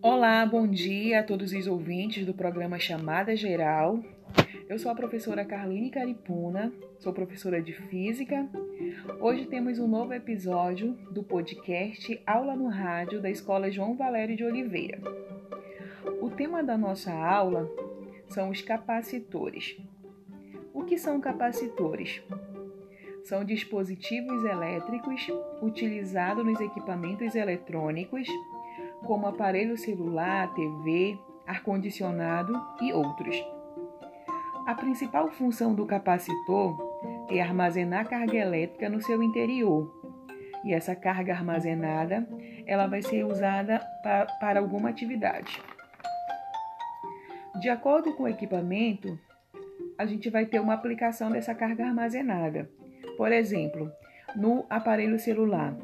Olá, bom dia a todos os ouvintes do programa Chamada Geral. Eu sou a professora Carline Caripuna, sou professora de Física. Hoje temos um novo episódio do podcast Aula no Rádio da Escola João Valério de Oliveira. O tema da nossa aula são os capacitores. O que são capacitores? São dispositivos elétricos utilizados nos equipamentos eletrônicos como aparelho celular, TV, ar-condicionado e outros. A principal função do capacitor é armazenar carga elétrica no seu interior. E essa carga armazenada, ela vai ser usada para, para alguma atividade. De acordo com o equipamento, a gente vai ter uma aplicação dessa carga armazenada. Por exemplo, no aparelho celular,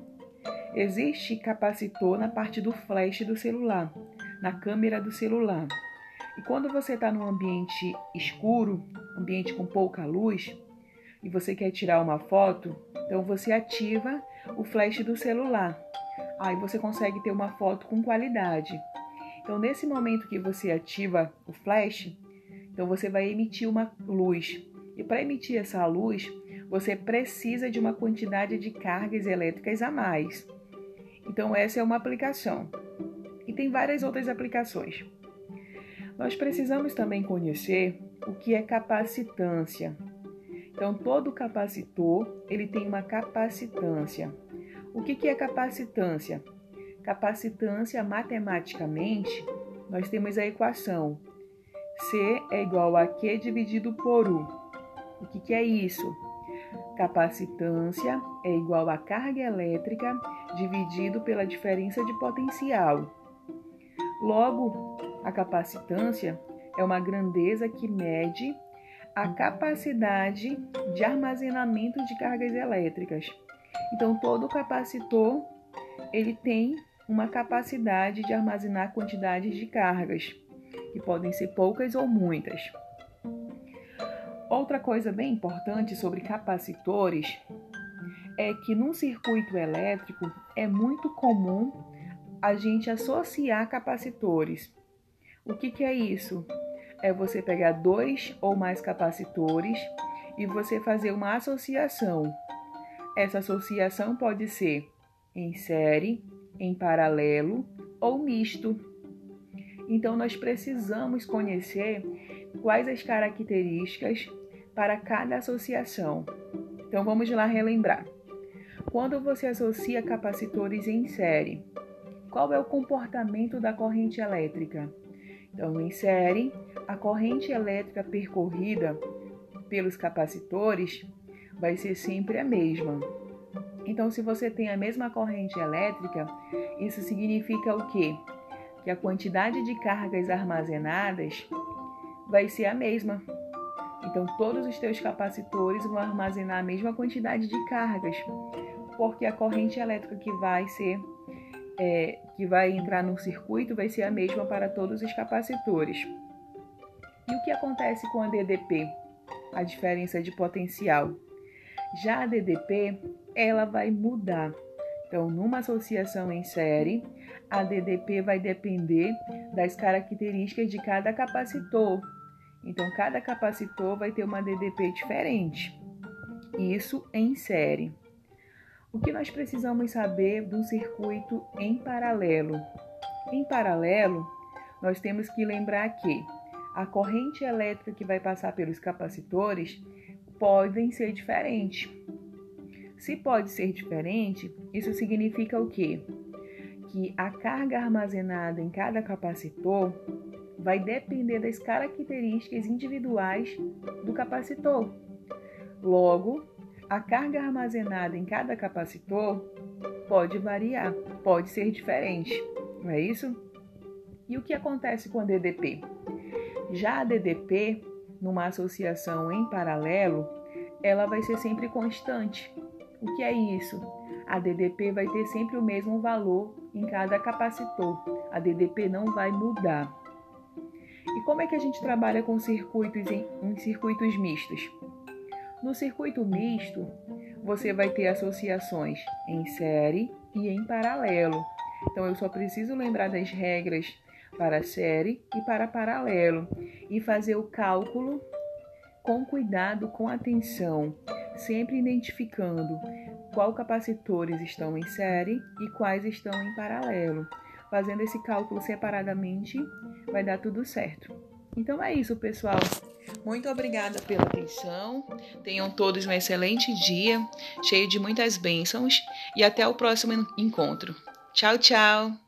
Existe capacitor na parte do flash do celular, na câmera do celular. E quando você está num ambiente escuro, ambiente com pouca luz, e você quer tirar uma foto, então você ativa o flash do celular. Aí você consegue ter uma foto com qualidade. Então, nesse momento que você ativa o flash, então você vai emitir uma luz. E para emitir essa luz, você precisa de uma quantidade de cargas elétricas a mais. Então, essa é uma aplicação. E tem várias outras aplicações. Nós precisamos também conhecer o que é capacitância. Então, todo capacitor ele tem uma capacitância. O que, que é capacitância? Capacitância, matematicamente, nós temos a equação C é igual a Q dividido por U. O que, que é isso? Capacitância é igual a carga elétrica dividido pela diferença de potencial. Logo, a capacitância é uma grandeza que mede a capacidade de armazenamento de cargas elétricas. Então, todo capacitor ele tem uma capacidade de armazenar quantidades de cargas, que podem ser poucas ou muitas. Outra coisa bem importante sobre capacitores é que num circuito elétrico é muito comum a gente associar capacitores. O que, que é isso? É você pegar dois ou mais capacitores e você fazer uma associação. Essa associação pode ser em série, em paralelo ou misto. Então, nós precisamos conhecer quais as características para cada associação. Então vamos lá relembrar. Quando você associa capacitores em série, qual é o comportamento da corrente elétrica? Então, em série, a corrente elétrica percorrida pelos capacitores vai ser sempre a mesma. Então, se você tem a mesma corrente elétrica, isso significa o quê? Que a quantidade de cargas armazenadas vai ser a mesma. Então, todos os teus capacitores vão armazenar a mesma quantidade de cargas, porque a corrente elétrica que vai ser é, que vai entrar no circuito vai ser a mesma para todos os capacitores. E o que acontece com a DDP? A diferença de potencial. Já a DDP, ela vai mudar. Então, numa associação em série, a DDP vai depender das características de cada capacitor, então, cada capacitor vai ter uma DDP diferente. Isso em série. O que nós precisamos saber do circuito em paralelo? Em paralelo, nós temos que lembrar que a corrente elétrica que vai passar pelos capacitores podem ser diferentes. Se pode ser diferente, isso significa o quê? Que a carga armazenada em cada capacitor vai depender das características individuais do capacitor. Logo, a carga armazenada em cada capacitor pode variar, pode ser diferente, não é isso? E o que acontece com a DDP? Já a DDP, numa associação em paralelo, ela vai ser sempre constante. O que é isso? A DDP vai ter sempre o mesmo valor em cada capacitor. A DDP não vai mudar. E como é que a gente trabalha com circuitos em, em circuitos mistos? No circuito misto, você vai ter associações em série e em paralelo. Então eu só preciso lembrar das regras para série e para paralelo e fazer o cálculo com cuidado, com atenção, sempre identificando qual capacitores estão em série e quais estão em paralelo. Fazendo esse cálculo separadamente, vai dar tudo certo. Então é isso, pessoal. Muito obrigada pela atenção. Tenham todos um excelente dia, cheio de muitas bênçãos e até o próximo encontro. Tchau, tchau!